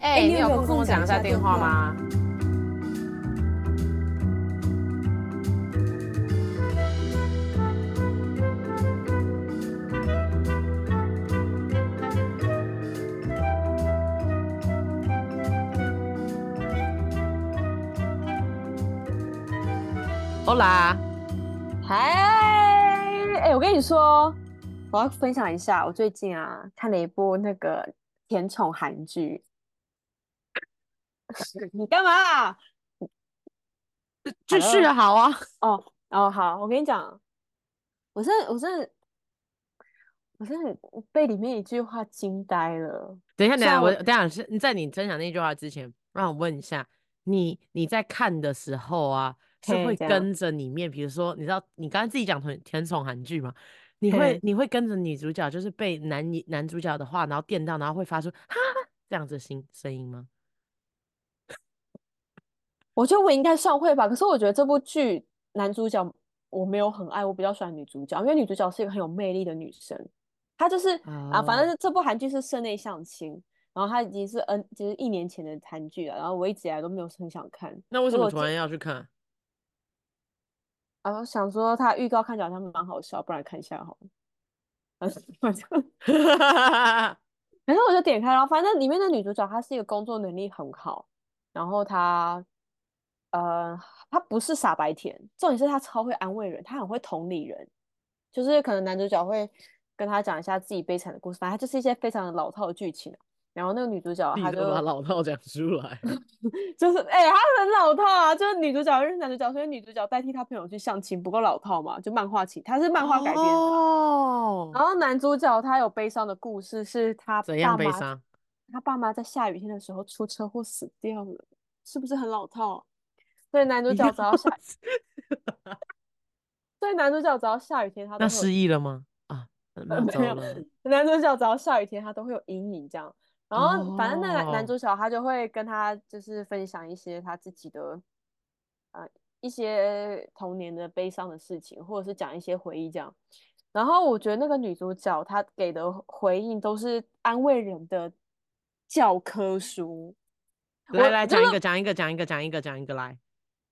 哎、欸，你有空跟我讲一下电话吗？欧啦，嗨，哎，我跟你说，我要分享一下，我最近啊看了一部那个甜宠韩剧。你干嘛啊？继续好啊。哦哦好，我跟你讲，我是我是我是被里面一句话惊呆了。等一下，等一下，我等一下是在你分享那句话之前，让我问一下，你你在看的时候啊。是会跟着里面，比如说，你知道你刚才自己讲甜甜宠韩剧吗？你会你会跟着女主角，就是被男男主角的话，然后电到，然后会发出哈这样子声声音吗？我觉得我应该算会吧。可是我觉得这部剧男主角我没有很爱，我比较喜欢女主角，因为女主角是一个很有魅力的女生。她就是、oh. 啊，反正这部韩剧是室内相亲，然后她已经是 N 就是一年前的韩剧了，然后我一直以来都没有很想看。那为什么突然要去看？然后想说他预告看起来好像蛮好笑，不然看一下好了。反正，反正我就点开，然后反正里面的女主角她是一个工作能力很好，然后她，呃，她不是傻白甜，重点是她超会安慰人，她很会同理人，就是可能男主角会跟她讲一下自己悲惨的故事，反正就是一些非常老套的剧情。然后那个女主角，她就把老套讲出来，就是哎、欸，她很老套啊，就是女主角认识男主角，所以女主角代替她朋友去相亲，不够老套嘛？就漫画情，她是漫画改编的。哦。然后男主角他有悲伤的故事，是他爸妈，怎样悲伤？他爸妈在下雨天的时候出车祸死掉了，是不是很老套？所以男主角只要下，所以男主角只要下雨天，他都那失忆了吗？啊，没有，男主角只要下雨天，他都会有阴影，这样。然后，反正那个男主角他就会跟他就是分享一些他自己的，呃，一些童年的悲伤的事情，或者是讲一些回忆这样。然后我觉得那个女主角她给的回应都是安慰人的教科书。来来讲一个，讲一个，讲一个，讲一个，讲一个来。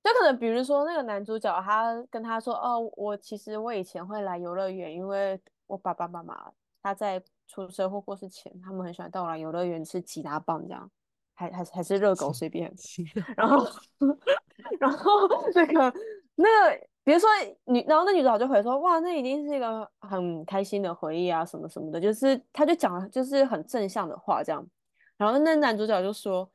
就可能比如说那个男主角他跟他说：“哦，我其实我以前会来游乐园，因为我爸爸妈妈他在。”出车祸过世前，他们很喜欢到我来游乐园吃吉拿棒，这样，还还还是热狗随便。然后，然后那个那个，比如说女，然后那女主角就回说，哇，那一定是一个很开心的回忆啊，什么什么的，就是他就讲了，就是很正向的话这样。然后那男主角就说，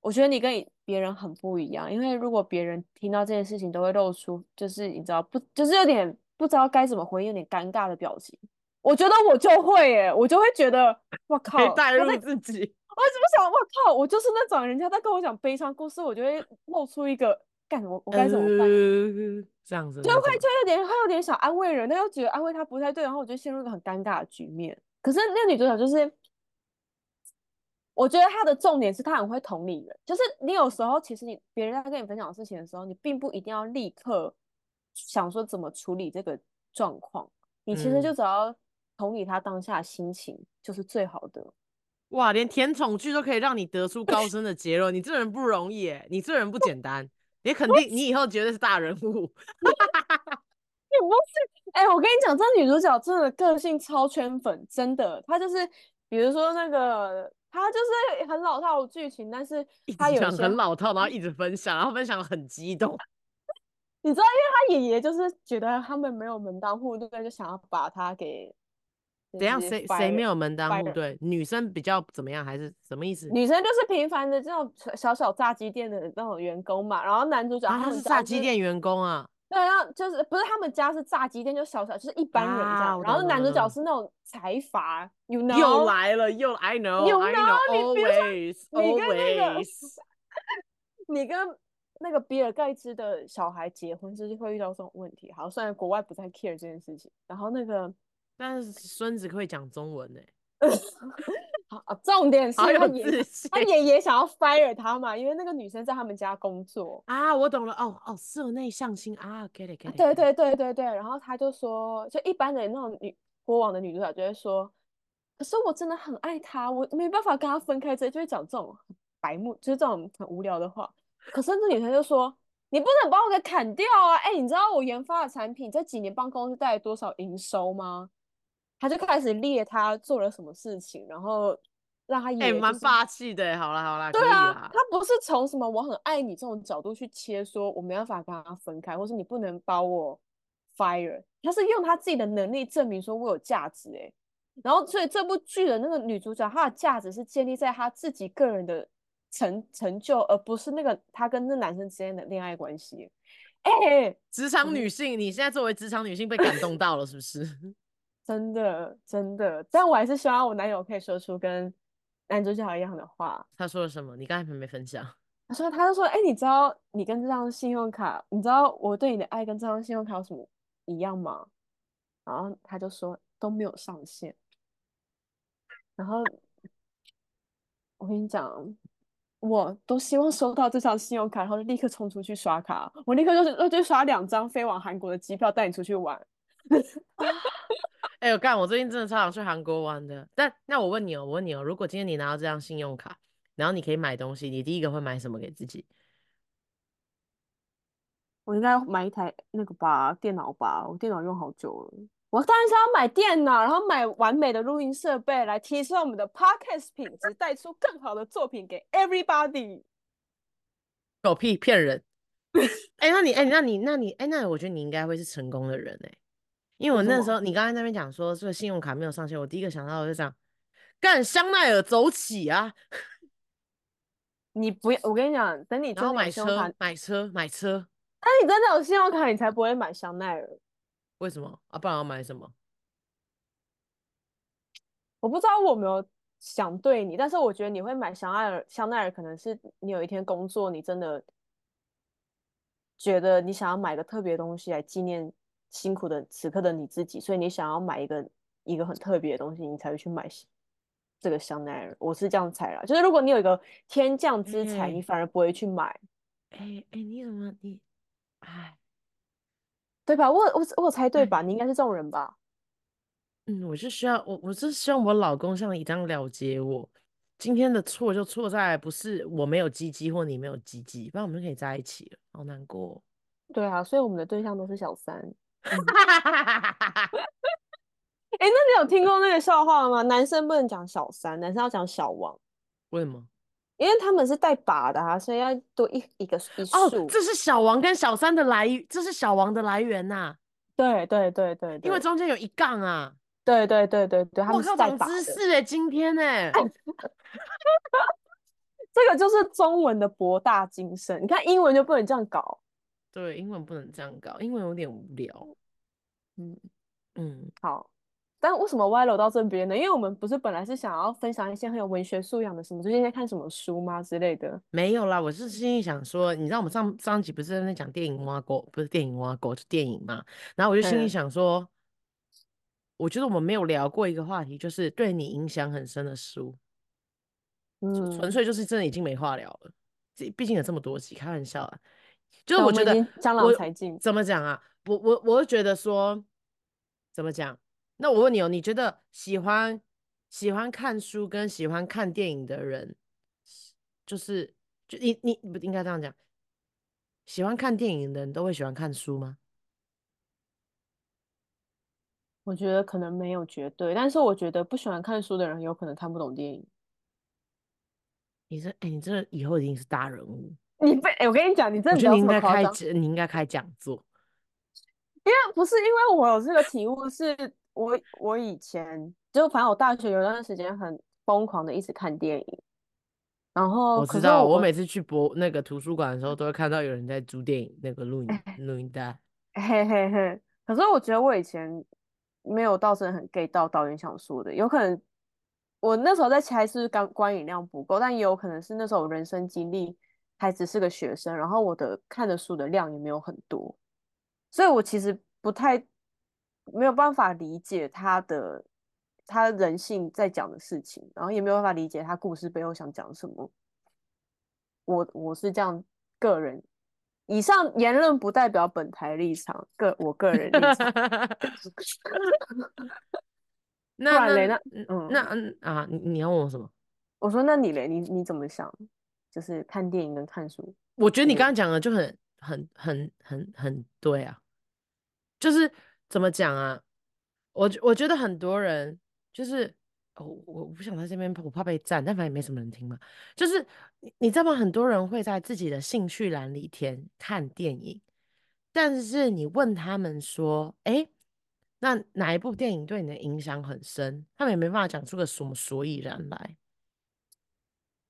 我觉得你跟别人很不一样，因为如果别人听到这件事情，都会露出就是你知道不，就是有点不知道该怎么回应，有点尴尬的表情。我觉得我就会耶，我就会觉得，我靠，带入自己。我怎么想？我靠，我就是那种人家在跟我讲悲伤故事，我就会露出一个干我我该怎么办？呃、这样子，就会就有点会有点想安慰人，但又觉得安慰他不太对，然后我就陷入一个很尴尬的局面。可是那个女主角就是，我觉得她的重点是她很会同理人，就是你有时候其实你别人在跟你分享事情的时候，你并不一定要立刻想说怎么处理这个状况，你其实就只要、嗯。同理他当下心情就是最好的。哇，连甜宠剧都可以让你得出高深的结论，你这人不容易哎，你这人不简单，你肯定你以后绝对是大人物。你不是哎、欸，我跟你讲，这女主角真的个性超圈粉，真的，她就是比如说那个，她就是很老套的剧情，但是 她有很老套，然后一直分享，然后分享得很激动。你知道，因为她爷爷就是觉得他们没有门当户对，就想要把她给。怎样？谁谁没有门当户对？女生比较怎么样？还是什么意思？女生就是平凡的这种小小炸鸡店的那种员工嘛。然后男主角他、就是炸鸡店员工啊。对，然后就是不是他们家是炸鸡店，就小小就是一般人这样。啊、然后男主角是那种财阀，you know？又来了，又 I know，you know, I know always, 你跟那个 always。你跟那个比尔盖茨的小孩结婚，就是会遇到这种问题。好，虽然国外不太 care 这件事情。然后那个。但是孙子会讲中文呢、欸，好，重点是他爷他爷爷想要 fire 他嘛，因为那个女生在他们家工作啊，我懂了，哦哦，社内向心啊，get it get it，对对对对对，然后他就说，就一般的那种女国王的女主角就会说，可是我真的很爱他，我没办法跟他分开，这就会讲这种白目，就是这种很无聊的话。可是那女生就说：“你不能把我给砍掉啊！”哎，你知道我研发的产品这几年帮公司带来多少营收吗？他就开始列他做了什么事情，然后让他也、就是，哎，蛮霸气的。好了好了，对啊，他不是从什么我很爱你这种角度去切，说我没办法跟他分开，或是你不能把我 fire。他是用他自己的能力证明说我有价值。哎，然后所以这部剧的那个女主角，她的价值是建立在她自己个人的。成成就，而不是那个她跟那男生之间的恋爱关系。哎、欸，职场女性，你现在作为职场女性被感动到了，是不是？真的，真的。但我还是希望我男友可以说出跟男主角一样的话。他说了什么？你刚才还没分享。他说，他就说，哎、欸，你知道你跟这张信用卡，你知道我对你的爱跟这张信用卡有什么一样吗？然后他就说都没有上限。然后我跟你讲。我都希望收到这张信用卡，然后就立刻冲出去刷卡。我立刻就是就刷两张飞往韩国的机票，带你出去玩。哎、欸，我干！我最近真的超想去韩国玩的。但那我问你哦，我问你哦，如果今天你拿到这张信用卡，然后你可以买东西，你第一个会买什么给自己？我应该买一台那个吧，电脑吧。我电脑用好久了。我当然是要买电脑，然后买完美的录音设备来提升我们的 podcast 品质，带出更好的作品给 everybody。狗屁骗人！哎、欸，那你哎、欸，那你那你哎、欸，那我觉得你应该会是成功的人哎、欸，因为我那时候你刚才那边讲说这个信用卡没有上线，我第一个想到的是这样，干香奈儿走起啊！你不要，我跟你讲，等你真的买车买车买车，那你真的有信用卡，你才不会买香奈儿。为什么啊？不然要买什么？我不知道我有没有想对你，但是我觉得你会买香奈儿。香奈儿可能是你有一天工作，你真的觉得你想要买个特别东西来纪念辛苦的此刻的你自己，所以你想要买一个一个很特别的东西，你才会去买这个香奈儿。我是这样猜啦，就是如果你有一个天降之财，你反而不会去买。哎、欸、哎、欸，你怎么你哎？对吧？我我我猜对吧？你应该是这种人吧？嗯，我是需要我我是希望我老公像你这样了解我。今天的错就错在不是我没有鸡鸡或你没有鸡鸡，不然我们就可以在一起了。好难过。对啊，所以我们的对象都是小三。哎、嗯，那你有听过那个笑话吗？男生不能讲小三，男生要讲小王。为什么？因为他们是带把的啊，所以要多一一个一数。哦，这是小王跟小三的来，这是小王的来源呐、啊。对对对对，因为中间有一杠啊。对对对对对，他们是带把的。知识哎，今天哎，这个就是中文的博大精深。你看英文就不能这样搞。对，英文不能这样搞，英文有点无聊。嗯嗯，好。但为什么歪楼到这边呢？因为我们不是本来是想要分享一些很有文学素养的什么，最近在看什么书吗之类的？没有啦，我是心里想说，你知道我们上上集不是在那讲电影挖狗，不是电影挖狗，是电影嘛？然后我就心里想说，嗯、我觉得我们没有聊过一个话题，就是对你影响很深的书。嗯，纯粹就是真的已经没话聊了。这毕竟有这么多集，开玩笑啊。就是我觉得江郎才尽。怎么讲啊？我我我会觉得说，怎么讲？那我问你哦，你觉得喜欢喜欢看书跟喜欢看电影的人，就是就你你不应该这样讲，喜欢看电影的人都会喜欢看书吗？我觉得可能没有绝对，但是我觉得不喜欢看书的人有可能看不懂电影。你这哎，你这以后一定是大人物。你被哎，我跟你讲，你真的应该开你应该开讲座，因为不是因为我有这个体悟是。我我以前就反正我大学有段时间很疯狂的一直看电影，然后我知道我，我每次去博那个图书馆的时候，都会看到有人在租电影那个录影 录影带，嘿嘿嘿。可是我觉得我以前没有到真的很 get 到导演想说的，有可能我那时候在猜是刚观影量不够，但也有可能是那时候我人生经历还只是个学生，然后我的看的书的量也没有很多，所以我其实不太。没有办法理解他的他人性在讲的事情，然后也没有办法理解他故事背后想讲什么。我我是这样个人，以上言论不代表本台立场，个我个人立场。那那那嗯那嗯啊，你你要问我什么？我说那你嘞，你你怎么想？就是看电影跟看书。我觉得你刚刚讲的就很很很很很对啊，就是怎么讲啊？我我觉得很多人就是。哦，我不想在这边，我怕被赞，但反正也没什么人听嘛。就是你，你知道吗？很多人会在自己的兴趣栏里填看电影，但是你问他们说，哎，那哪一部电影对你的影响很深？他们也没办法讲出个什么所以然来。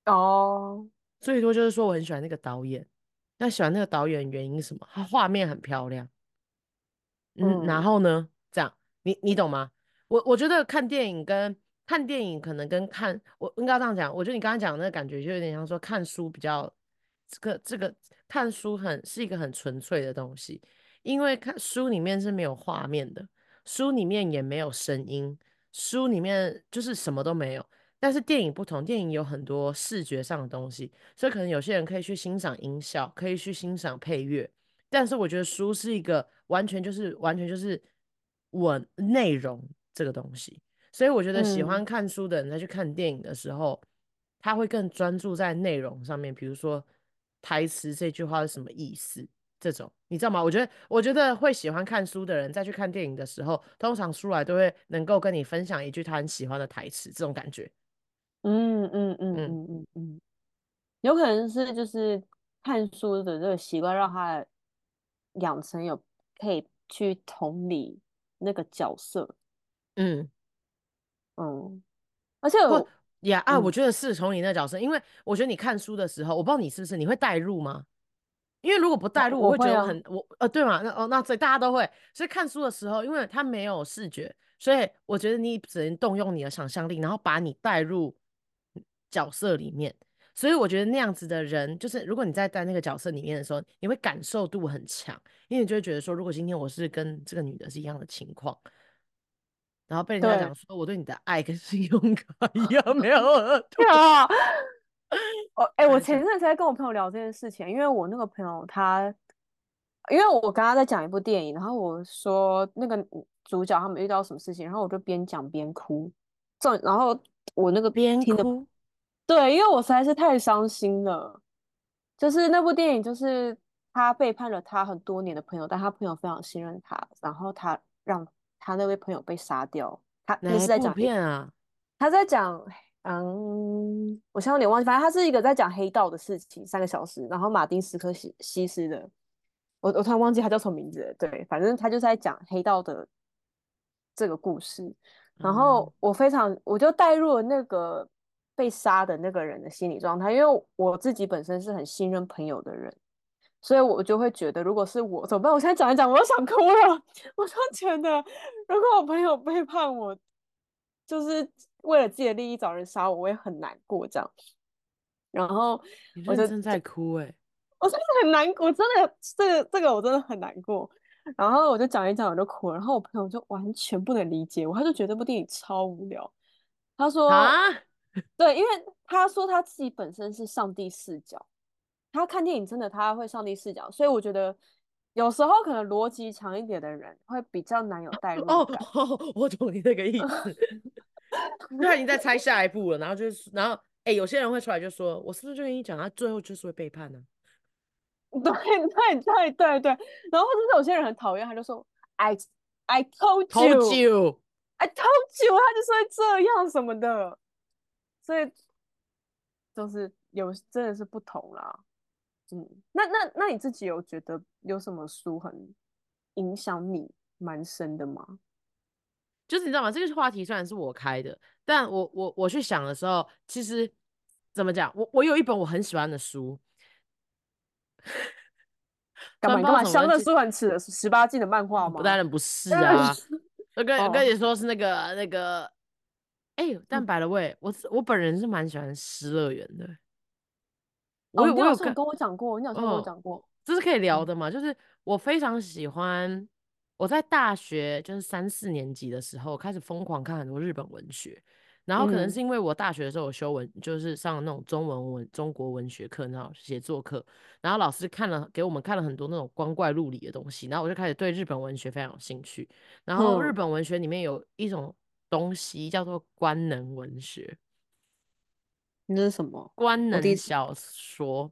哦，最多就是说我很喜欢那个导演，那喜欢那个导演原因是什么？他画面很漂亮。嗯，嗯，然后呢？这样，你你懂吗？我我觉得看电影跟看电影可能跟看，我应该这样讲，我觉得你刚刚讲的那个感觉就有点像说看书比较，这个这个看书很是一个很纯粹的东西，因为看书里面是没有画面的，书里面也没有声音，书里面就是什么都没有。但是电影不同，电影有很多视觉上的东西，所以可能有些人可以去欣赏音效，可以去欣赏配乐，但是我觉得书是一个完全就是完全就是文内容这个东西。所以我觉得喜欢看书的人在去看电影的时候，嗯、他会更专注在内容上面，比如说台词这句话是什么意思，这种你知道吗？我觉得，我觉得会喜欢看书的人在去看电影的时候，通常出来都会能够跟你分享一句他很喜欢的台词，这种感觉。嗯嗯嗯嗯。嗯嗯，有可能是就是看书的这个习惯让他养成有可以去同理那个角色，嗯。嗯，而且我呀啊，我觉得是从你那角色，因为我觉得你看书的时候，我不知道你是不是你会带入吗？因为如果不带入，我会觉得很我呃对嘛，那哦那所以大家都会，所以看书的时候，因为它没有视觉，所以我觉得你只能动用你的想象力，然后把你带入角色里面。所以我觉得那样子的人，就是如果你在在那个角色里面的时候，你会感受度很强，因为你就会觉得说，如果今天我是跟这个女的是一样的情况。然后被人家讲说我对你的爱跟信用卡一样没有 额度啊！哦，哎，我前阵子在跟我朋友聊这件事情，因为我那个朋友他，因为我刚刚在讲一部电影，然后我说那个主角他们遇到什么事情，然后我就边讲边哭，这然后我那个边听的，对，因为我实在是太伤心了，就是那部电影就是他背叛了他很多年的朋友，但他朋友非常信任他，然后他让。他那位朋友被杀掉，他那是在讲片啊，他在讲，嗯，我现在有点忘记，反正他是一个在讲黑道的事情，三个小时，然后马丁斯科西西斯的，我我突然忘记他叫什么名字，对，反正他就是在讲黑道的这个故事，然后我非常，我就带入了那个被杀的那个人的心理状态，因为我自己本身是很信任朋友的人。所以我就会觉得，如果是我怎么办？我现在讲一讲，我都想哭了。我就觉得，如果我朋友背叛我，就是为了自己的利益找人杀我，我也很难过这样。然后我就正在哭哎、欸，我真的很难过，真的这个这个我真的很难过。然后我就讲一讲，我就哭了。然后我朋友就完全不能理解我，他就觉得这部电影超无聊。他说啊，对，因为他说他自己本身是上帝视角。他看电影真的他会上帝视角，所以我觉得有时候可能逻辑强一点的人会比较难有代入感。哦，哦，我懂你那个意思。他已经在猜下一步了，然后就是，然后哎、欸，有些人会出来就说：“我是不是就跟你讲，他最后就是会背叛呢？”对对对对对。然后或者是有些人很讨厌，他就说：“I I told you, told you, I told you。”他就是会这样什么的，所以就是有真的是不同啦。嗯，那那那你自己有觉得有什么书很影响你蛮深的吗？就是你知道吗？这个话题虽然是我开的，但我我我去想的时候，其实怎么讲？我我有一本我很喜欢的书，干嘛干嘛？香乐书很吃十八禁的漫画吗？当然不是啊，我跟我跟你说是那个那个，哎、欸，但 by the way，我我本人是蛮喜欢《失乐园》的。我有，哦、我有跟我讲过，你好像跟我讲过，这是可以聊的嘛？嗯、就是我非常喜欢，我在大学就是三四年级的时候开始疯狂看很多日本文学，然后可能是因为我大学的时候我修文，就是上那种中文文中国文学课，然后写作课，然后老师看了给我们看了很多那种光怪陆离的东西，然后我就开始对日本文学非常有兴趣。然后日本文学里面有一种东西叫做官能文学。那是什么？官能小说，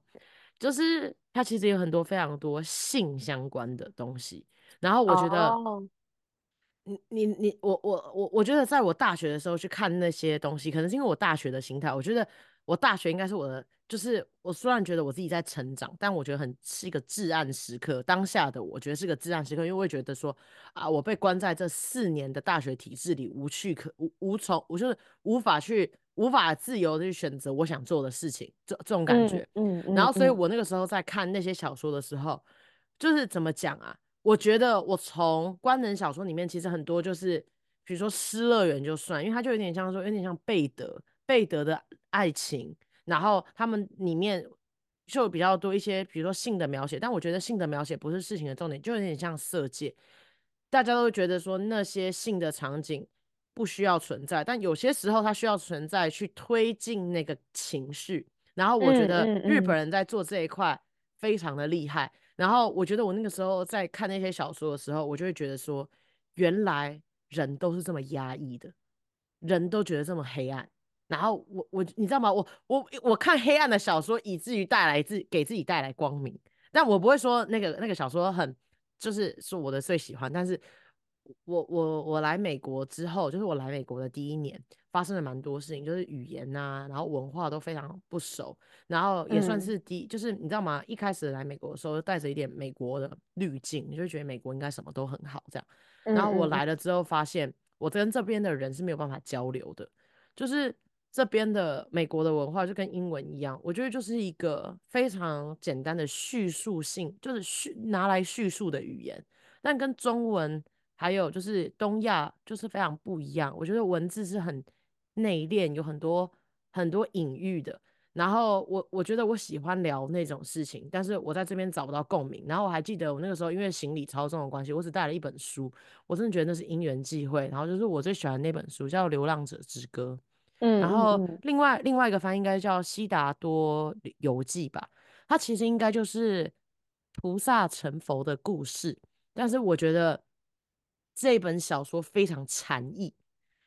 就是它其实有很多非常多性相关的东西。然后我觉得。Oh. 你你你我我我我觉得，在我大学的时候去看那些东西，可能是因为我大学的心态。我觉得我大学应该是我的，就是我虽然觉得我自己在成长，但我觉得很是一个至暗时刻。当下的我觉得是个至暗时刻，因为我会觉得说啊，我被关在这四年的大学体制里，无趣可无无从，我就是无法去无法自由的去选择我想做的事情，这这种感觉。嗯，嗯，嗯，然后，所以我那个时候在看那些小说的时候，就是怎么讲啊？我觉得我从官能小说里面，其实很多就是，比如说《失乐园》就算，因为它就有点像说，有点像贝德贝德的爱情，然后他们里面就比较多一些，比如说性的描写，但我觉得性的描写不是事情的重点，就有点像色戒，大家都会觉得说那些性的场景不需要存在，但有些时候它需要存在去推进那个情绪，然后我觉得日本人在做这一块非常的厉害。嗯嗯嗯然后我觉得我那个时候在看那些小说的时候，我就会觉得说，原来人都是这么压抑的，人都觉得这么黑暗。然后我我你知道吗？我我我看黑暗的小说，以至于带来自给自己带来光明。但我不会说那个那个小说很就是是我的最喜欢，但是。我我我来美国之后，就是我来美国的第一年，发生了蛮多事情，就是语言呐、啊，然后文化都非常不熟，然后也算是第，嗯、就是你知道吗？一开始来美国的时候，带着一点美国的滤镜，你就觉得美国应该什么都很好这样。然后我来了之后，发现我跟这边的人是没有办法交流的，就是这边的美国的文化就跟英文一样，我觉得就是一个非常简单的叙述性，就是叙拿来叙述的语言，但跟中文。还有就是东亚就是非常不一样，我觉得文字是很内敛，有很多很多隐喻的。然后我我觉得我喜欢聊那种事情，但是我在这边找不到共鸣。然后我还记得我那个时候因为行李超重的关系，我只带了一本书，我真的觉得那是因缘际会。然后就是我最喜欢那本书叫《流浪者之歌》，嗯，然后另外另外一个翻译应该叫《悉达多游记》吧，它其实应该就是菩萨成佛的故事，但是我觉得。这本小说非常禅意，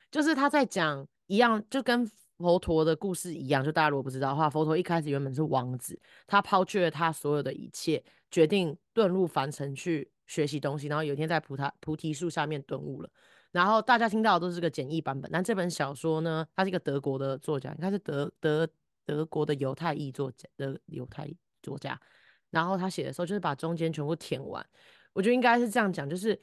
就是他在讲一样，就跟佛陀的故事一样。就大家如果不知道的话，佛陀一开始原本是王子，他抛却了他所有的一切，决定遁入凡尘去学习东西。然后有一天在菩萨菩提树下面顿悟了。然后大家听到的都是个简易版本，但这本小说呢，他是一个德国的作家，他是德德德国的犹太裔作家的犹太作家。然后他写的时候就是把中间全部填完，我觉得应该是这样讲，就是。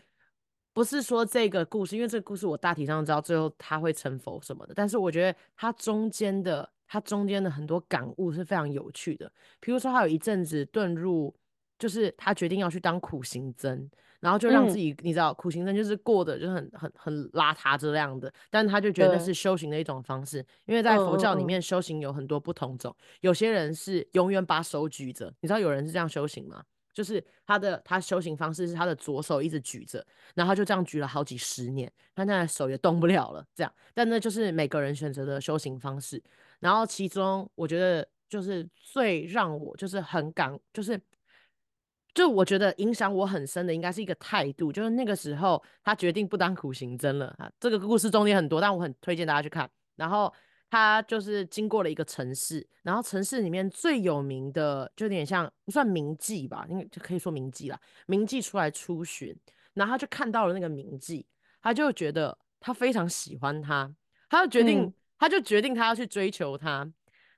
不是说这个故事，因为这个故事我大体上知道最后他会成佛什么的，但是我觉得他中间的他中间的很多感悟是非常有趣的。比如说他有一阵子遁入，就是他决定要去当苦行僧，然后就让自己、嗯、你知道苦行僧就是过得就是很很很邋遢这样的，但他就觉得是修行的一种方式，因为在佛教里面修行有很多不同种，有些人是永远把手举着，你知道有人是这样修行吗？就是他的他修行方式是他的左手一直举着，然后就这样举了好几十年，他现在手也动不了了。这样，但那就是每个人选择的修行方式。然后其中我觉得就是最让我就是很感，就是就我觉得影响我很深的，应该是一个态度。就是那个时候他决定不当苦行僧了啊。这个故事中间很多，但我很推荐大家去看。然后。他就是经过了一个城市，然后城市里面最有名的就有点像不算名妓吧，应该就可以说名妓啦。名妓出来出巡，然后他就看到了那个名妓，他就觉得他非常喜欢他，他就决定，嗯、他就决定他要去追求他。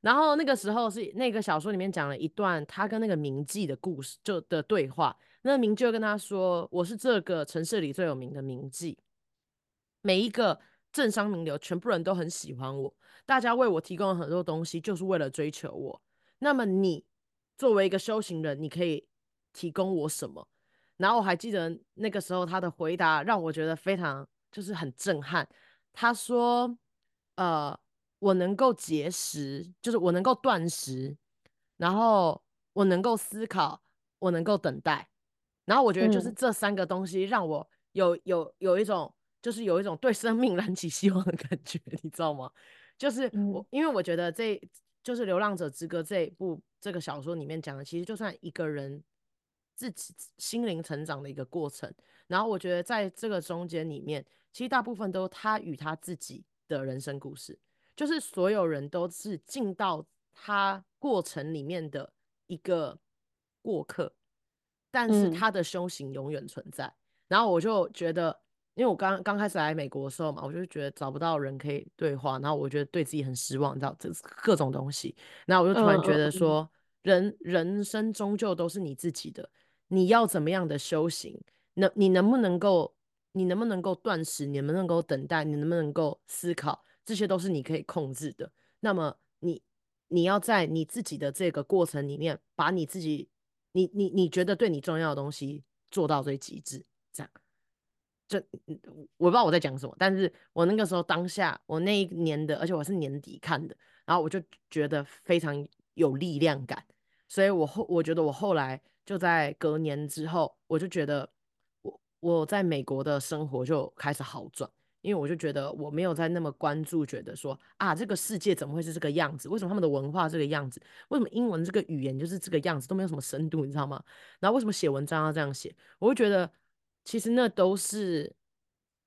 然后那个时候是那个小说里面讲了一段他跟那个名妓的故事，就的对话。那名妓就跟他说：“我是这个城市里最有名的名妓，每一个政商名流，全部人都很喜欢我。”大家为我提供了很多东西，就是为了追求我。那么你作为一个修行人，你可以提供我什么？然后我还记得那个时候他的回答让我觉得非常就是很震撼。他说：“呃，我能够节食，就是我能够断食，然后我能够思考，我能够等待。然后我觉得就是这三个东西让我有有有一种就是有一种对生命燃起希望的感觉，你知道吗？”就是我，嗯、因为我觉得这就是《流浪者之歌》这一部这个小说里面讲的，其实就算一个人自己心灵成长的一个过程。然后我觉得在这个中间里面，其实大部分都他与他自己的人生故事，就是所有人都是进到他过程里面的一个过客，但是他的修行永远存在。嗯、然后我就觉得。因为我刚刚开始来美国的时候嘛，我就觉得找不到人可以对话，然后我觉得对自己很失望，你知道，这各种东西。然后我就突然觉得说，人、嗯、人生终究都是你自己的，你要怎么样的修行，能你能不能够，你能不能够断食，你能不能够等待，你能不能够思考，这些都是你可以控制的。那么你你要在你自己的这个过程里面，把你自己，你你你觉得对你重要的东西做到最极致，这样。就我不知道我在讲什么，但是我那个时候当下，我那一年的，而且我是年底看的，然后我就觉得非常有力量感，所以我后我觉得我后来就在隔年之后，我就觉得我我在美国的生活就开始好转，因为我就觉得我没有在那么关注，觉得说啊这个世界怎么会是这个样子？为什么他们的文化这个样子？为什么英文这个语言就是这个样子，都没有什么深度，你知道吗？然后为什么写文章要这样写？我会觉得。其实那都是，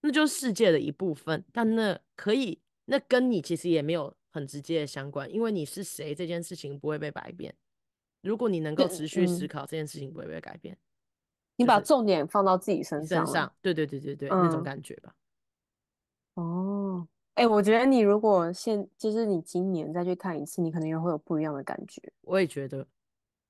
那就是世界的一部分，但那可以，那跟你其实也没有很直接的相关，因为你是谁这件事情不会被改变。如果你能够持续思考，这件事情不会被改变。你把重点放到自己身上，身上，对对对对对，嗯、那种感觉吧。哦，哎、欸，我觉得你如果现就是你今年再去看一次，你可能也会有不一样的感觉。我也觉得。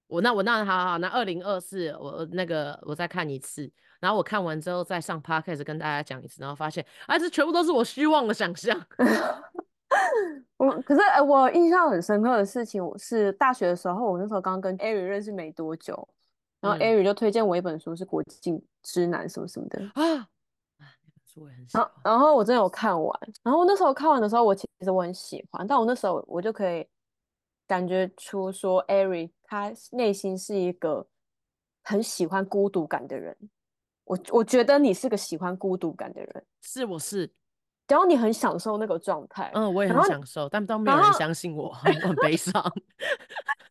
我那我那好好好，那二零二四我那个我再看一次，然后我看完之后再上 podcast 跟大家讲一次，然后发现哎，这全部都是我虚妄的想象。我可是哎，我印象很深刻的事情，我是大学的时候，我那时候刚跟 Ari 认识没多久，然后 Ari 就推荐我一本书，是《国境之南》什么什么的我也很喜欢。然后，然后我真的有看完，然后那时候看完的时候，我其实我很喜欢，但我那时候我就可以。感觉出说，Ari 他内心是一个很喜欢孤独感的人。我我觉得你是个喜欢孤独感的人，是我是，然后你很享受那个状态。嗯，我也很享受，但都没有人相信我，我很悲 伤。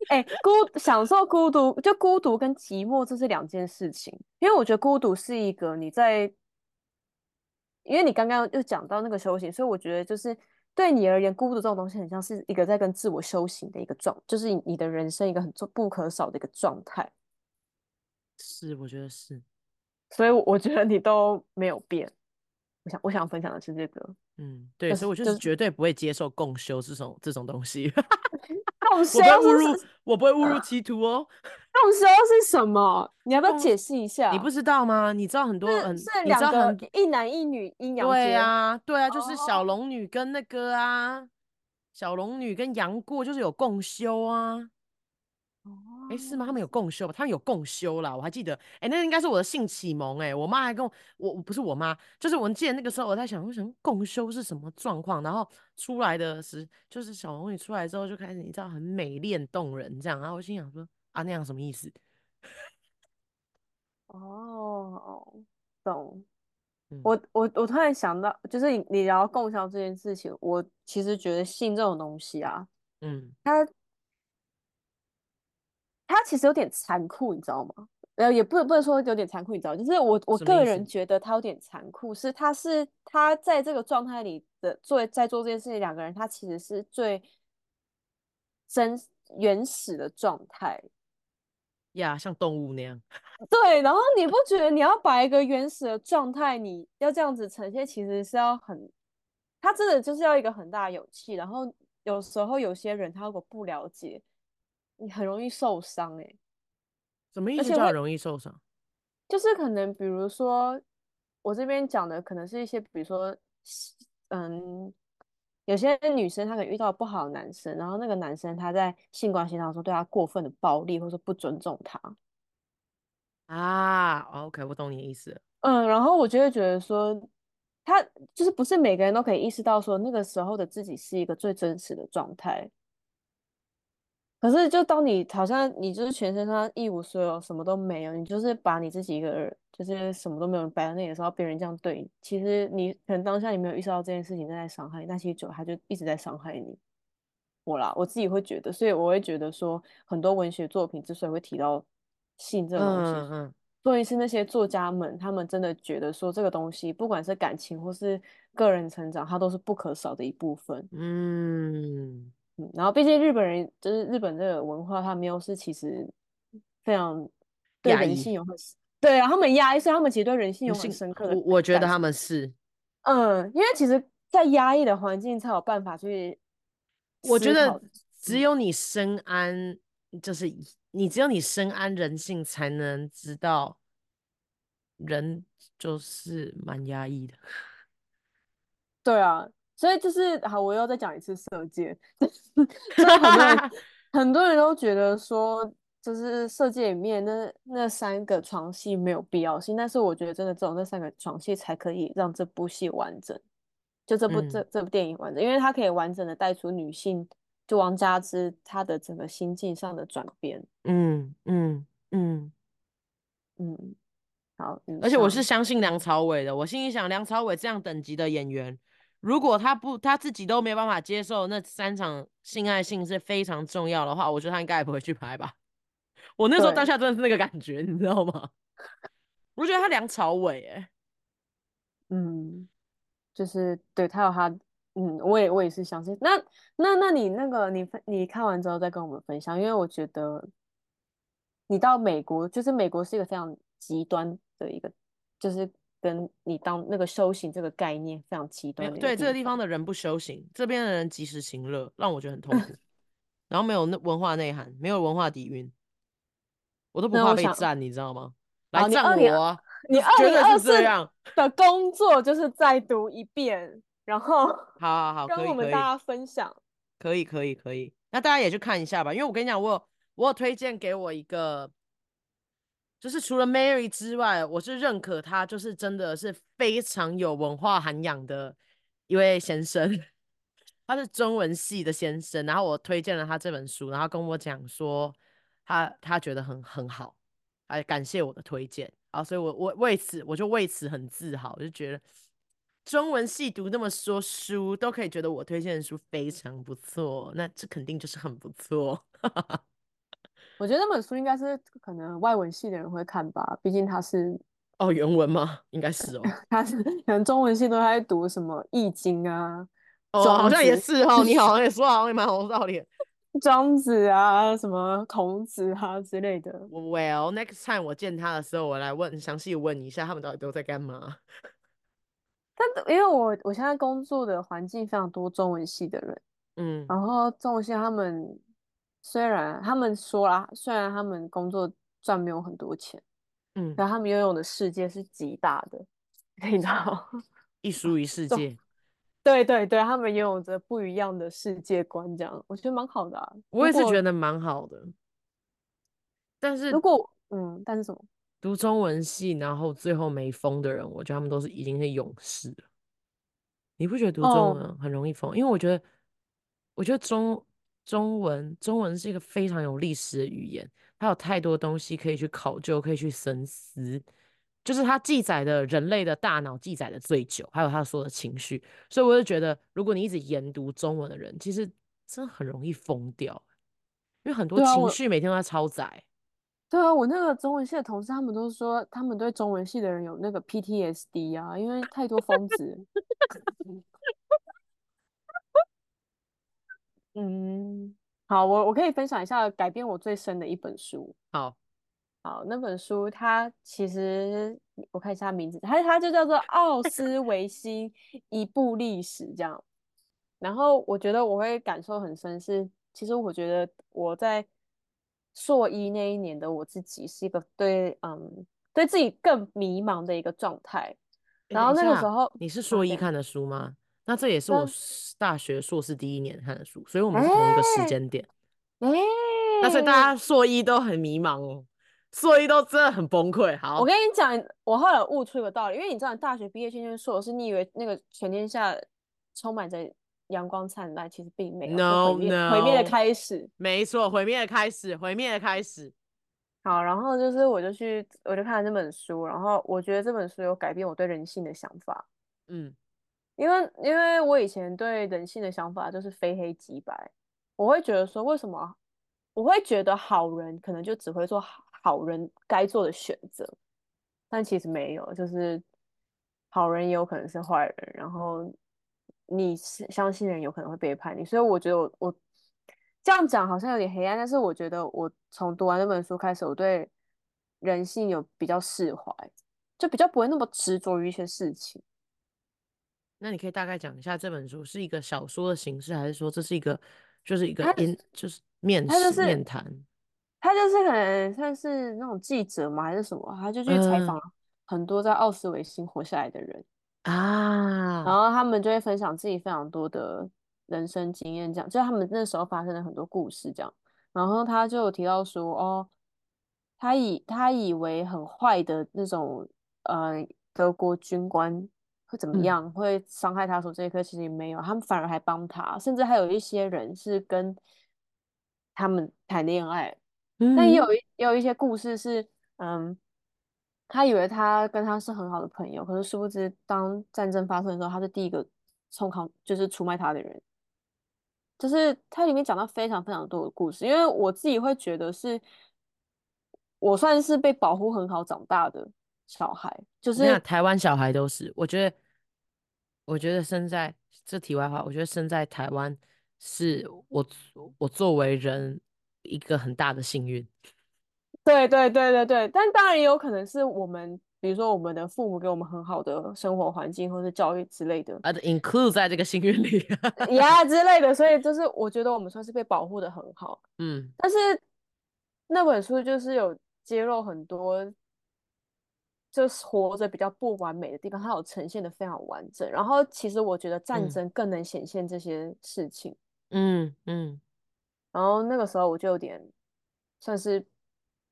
哎、欸，孤享受孤独，就孤独跟寂寞这是两件事情。因为我觉得孤独是一个你在，因为你刚刚又讲到那个修行，所以我觉得就是。对你而言，孤独这种东西很像是一个在跟自我修行的一个状，就是你的人生一个很重不可少的一个状态。是，我觉得是。所以我觉得你都没有变。我想，我想分享的是这个。嗯，对，就是、所以我就是绝对不会接受共修这种这种东西。共修我不会误入，我不会误入歧途哦。共修是什么？你要不要解释一下？你不知道吗？你知道很多很，是两个一男一女阴阳。对啊，对啊，就是小龙女跟那个啊，oh. 小龙女跟杨过就是有共修啊。哎、欸，是吗？他们有共修吧？他们有共修啦，我还记得。哎、欸，那应该是我的性启蒙。哎，我妈还跟我，我我不是我妈，就是我记得那个时候我在想，为什么共修是什么状况？然后出来的时，就是小龙女出来之后就开始，你知道很美丽动人这样。然后我心想说，啊，那样什么意思？哦，懂。嗯、我我我突然想到，就是你你聊共修这件事情，我其实觉得性这种东西啊，嗯，它。他其实有点残酷，你知道吗？呃，也不能不能说有点残酷，你知道，就是我我个人觉得他有点残酷，是他是他在这个状态里的做在做这件事情，两个人他其实是最真原始的状态呀，像动物那样。对，然后你不觉得你要把一个原始的状态，你要这样子呈现，其实是要很，他真的就是要一个很大的勇气。然后有时候有些人他如果不了解。你很容易受伤哎、欸，什么意思叫容易受伤？就是可能比如说，我这边讲的可能是一些，比如说，嗯，有些女生她可能遇到不好的男生，然后那个男生他在性关系当中对她过分的暴力，或者不尊重她。啊，OK，我懂你的意思。嗯，然后我就会觉得说，他就是不是每个人都可以意识到说，那个时候的自己是一个最真实的状态。可是，就当你好像你就是全身上一无所有，什么都没有，你就是把你自己一个人，就是什么都没有摆在那里的时候，别人这样对你，其实你可能当下你没有意识到这件事情正在伤害你，但其实久了他就一直在伤害你。我啦，我自己会觉得，所以我会觉得说，很多文学作品之所以会提到性这个东西，嗯嗯，所以是那些作家们，他们真的觉得说这个东西，不管是感情或是个人成长，它都是不可少的一部分。嗯，嗯，然后毕竟日本人就是日本这个文化，他们又是其实非常对人性有很对啊，他们压抑，所以他们其实对人性有很深刻的。我我觉得他们是，嗯，因为其实，在压抑的环境才有办法去。我觉得只有你深谙，就是。你只有你深谙人性，才能知道人就是蛮压抑的。对啊，所以就是好，我又再讲一次色戒。所以很多人很多人都觉得说，就是色戒里面那那三个床戏没有必要性，但是我觉得真的只有那三个床戏才可以让这部戏完整，就这部、嗯、这这部电影完整，因为它可以完整的带出女性。就王佳芝她的整个心境上的转变，嗯嗯嗯嗯，好，而且我是相信梁朝伟的，我心里想，梁朝伟这样等级的演员，如果他不他自己都没办法接受那三场性爱性是非常重要的话，我觉得他应该也不会去拍吧。我那时候当下真的是那个感觉，你知道吗？我觉得他梁朝伟，哎，嗯，就是对他有他。嗯，我也我也是相信。那那那你那个你分你看完之后再跟我们分享，因为我觉得你到美国，就是美国是一个非常极端的一个，就是跟你当那个修行这个概念非常极端的。对，这个地方的人不修行，这边的人及时行乐，让我觉得很痛苦。然后没有那文化内涵，没有文化底蕴，我都不怕被占，你知道吗？来占我啊！你二零二四的工作就是再读一遍。然后，好好好，跟我们大家分享，可以可以可以，那大家也去看一下吧，因为我跟你讲，我有我有推荐给我一个，就是除了 Mary 之外，我是认可他，就是真的是非常有文化涵养的一位先生，他是中文系的先生，然后我推荐了他这本书，然后跟我讲说他他觉得很很好，哎，感谢我的推荐，啊，所以我我为此我就为此很自豪，我就觉得。中文系读那么多书，都可以觉得我推荐的书非常不错，那这肯定就是很不错。哈哈哈我觉得那本书应该是可能外文系的人会看吧，毕竟他是哦原文吗？应该是哦，他是可能中文系都在读什么《易经》啊，哦，好像也是哦。你好像 也说好像也蛮有道理，庄子啊，什么孔子啊之类的。Well, next time 我见他的时候，我来问详细问一下，他们到底都在干嘛。但因为我我现在工作的环境非常多中文系的人，嗯，然后中文系他们虽然他们说啦，虽然他们工作赚没有很多钱，嗯，但他们拥有的世界是极大的，你知道，一书一世界，对对对，他们拥有着不一样的世界观，这样我觉得蛮好的啊。我也是觉得蛮好的，但是如果嗯，但是什么？读中文系，然后最后没疯的人，我觉得他们都是已经是勇士了。你不觉得读中文很容易疯？Oh. 因为我觉得，我觉得中中文中文是一个非常有历史的语言，它有太多东西可以去考究，可以去深思。就是它记载的人类的大脑记载的最久，还有他说的情绪。所以我就觉得，如果你一直研读中文的人，其实真的很容易疯掉，因为很多情绪每天都在超载。对啊，我那个中文系的同事，他们都说他们对中文系的人有那个 PTSD 啊，因为太多疯子。嗯，好，我我可以分享一下改变我最深的一本书。好，好，那本书它其实我看一下名字，它它就叫做《奥斯维辛一部历史》这样。然后我觉得我会感受很深是，其实我觉得我在。硕一那一年的我自己是一个对嗯对自己更迷茫的一个状态，然后那个时候你是硕一看的书吗？啊、那这也是我大学硕士第一年看的书，所以我们是同一个时间点。哎、欸，那所以大家硕一都很迷茫哦，硕一都真的很崩溃。好，我跟你讲，我后来悟出一个道理，因为你知道，大学毕业圈圈硕士，你以为那个全天下充满着。阳光灿烂，其实并没有。No, 毁灭 no，毁灭的开始。没错，毁灭的开始，毁灭的开始。好，然后就是我就去，我就看了这本书，然后我觉得这本书有改变我对人性的想法。嗯，因为因为我以前对人性的想法就是非黑即白，我会觉得说，为什么我会觉得好人可能就只会做好人该做的选择，但其实没有，就是好人也有可能是坏人，然后你是相信人有可能会背叛你，所以我觉得我我这样讲好像有点黑暗，但是我觉得我从读完那本书开始，我对人性有比较释怀，就比较不会那么执着于一些事情。那你可以大概讲一下这本书是一个小说的形式，还是说这是一个就是一个音就是面试面谈？他就是可能算是那种记者嘛，还是什么？他就去采访很多在奥斯维辛活下来的人啊，然后他们就会分享自己非常多的人生经验，这样就他们那时候发生了很多故事，这样。然后他就有提到说，哦，他以他以为很坏的那种呃德国军官会怎么样，嗯、会伤害他说这一刻其实也没有，他们反而还帮他，甚至还有一些人是跟他们谈恋爱。但也有一也有一些故事是，嗯，他以为他跟他是很好的朋友，可是殊不知，当战争发生的时候，他是第一个冲康，就是出卖他的人。就是他里面讲到非常非常多的故事，因为我自己会觉得是，我算是被保护很好长大的小孩，就是台湾小孩都是，我觉得，我觉得生在这题外话，我觉得生在台湾是我我作为人。一个很大的幸运，对对对对对，但当然也有可能是我们，比如说我们的父母给我们很好的生活环境或者教育之类的，啊，include 在这个幸运里，呀、yeah, 之类的，所以就是 我觉得我们算是被保护的很好，嗯，但是那本书就是有揭露很多，就是活着比较不完美的地方，它有呈现的非常完整，然后其实我觉得战争更能显现这些事情，嗯嗯。嗯然后那个时候我就有点算是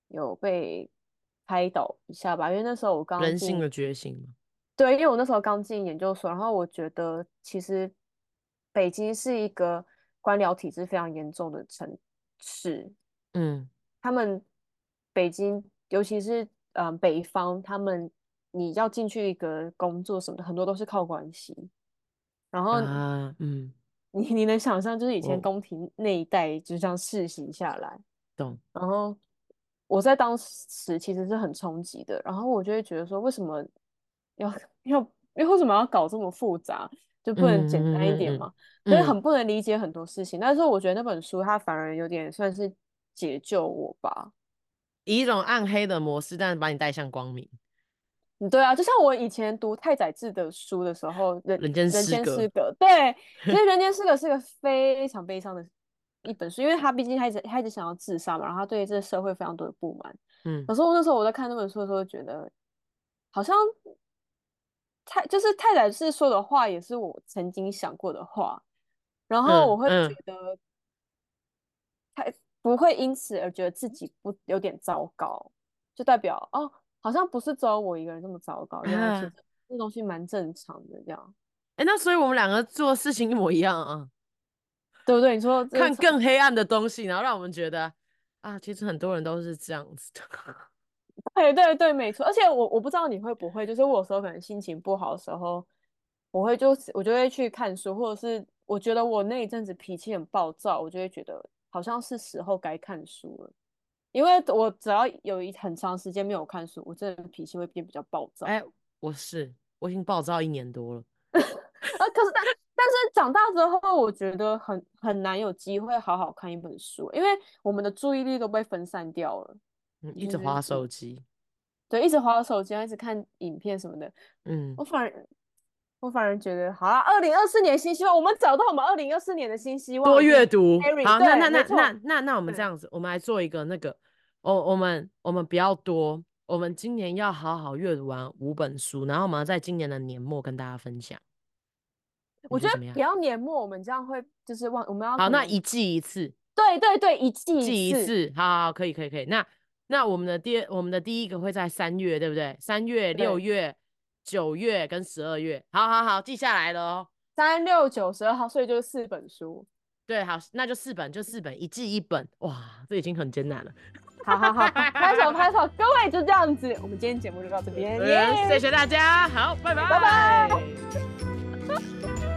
有被拍倒一下吧，因为那时候我刚人性的觉醒。对，因为我那时候刚进研究所，然后我觉得其实北京是一个官僚体制非常严重的城市。嗯，他们北京，尤其是嗯、呃、北方，他们你要进去一个工作什么的，很多都是靠关系。然后，啊，嗯。你你能想象，就是以前宫廷那一代就这样世袭下来，懂？然后我在当时其实是很冲击的，然后我就会觉得说，为什么要要，为为什么要搞这么复杂，就不能简单一点嘛？所以、嗯、很不能理解很多事情。嗯、但是我觉得那本书它反而有点算是解救我吧，以一种暗黑的模式，但是把你带向光明。对啊，就像我以前读太宰治的书的时候，人人间失格，对，其实人间失格是个非常悲伤的一本书，因为他毕竟他一直他一直想要自杀嘛，然后他对这个社会非常多的不满。嗯，可是我那时候我在看那本书的时候，觉得好像太就是太宰治说的话，也是我曾经想过的话，然后我会觉得他不会因此而觉得自己不有点糟糕，就代表哦。好像不是只有我一个人这么糟糕，原来其实这东西蛮正常的这样。哎、欸，那所以我们两个做的事情一模一样啊，对不对？你说看更黑暗的东西，然后让我们觉得啊，其实很多人都是这样子的。对对对，没错。而且我我不知道你会不会，就是我有时候可能心情不好的时候，我会就我就会去看书，或者是我觉得我那一阵子脾气很暴躁，我就会觉得好像是时候该看书了。因为我只要有一很长时间没有看书，我这个脾气会变比较暴躁。哎、欸，我是我已经暴躁一年多了。啊，可是但但是长大之后，我觉得很很难有机会好好看一本书，因为我们的注意力都被分散掉了，嗯，一直滑手机。对，一直滑手机，一直看影片什么的。嗯，我反而我反而觉得，好了，二零二四年新希望，我们找到我们二零二四年的新希望，多阅读。好，那那那那那那那我们这样子，我们来做一个那个。我我们我们不要多，我们今年要好好阅读完五本书，然后我们要在今年的年末跟大家分享。我觉得不要年末，我们这样会就是忘我们要好，那一季一次。对对对，一季一季一次，好，好，好，可以可以可以。那那我们的第我们的第一个会在三月，对不对？三月、六月、九月跟十二月，好好好，记下来了哦。三六九十二号，所以就是四本书。对，好，那就四本，就四本，一季一本。哇，这已经很艰难了。好好好，拍手拍手，各位就这样子，我们今天节目就到这边，谢谢大家，好，拜拜，拜拜。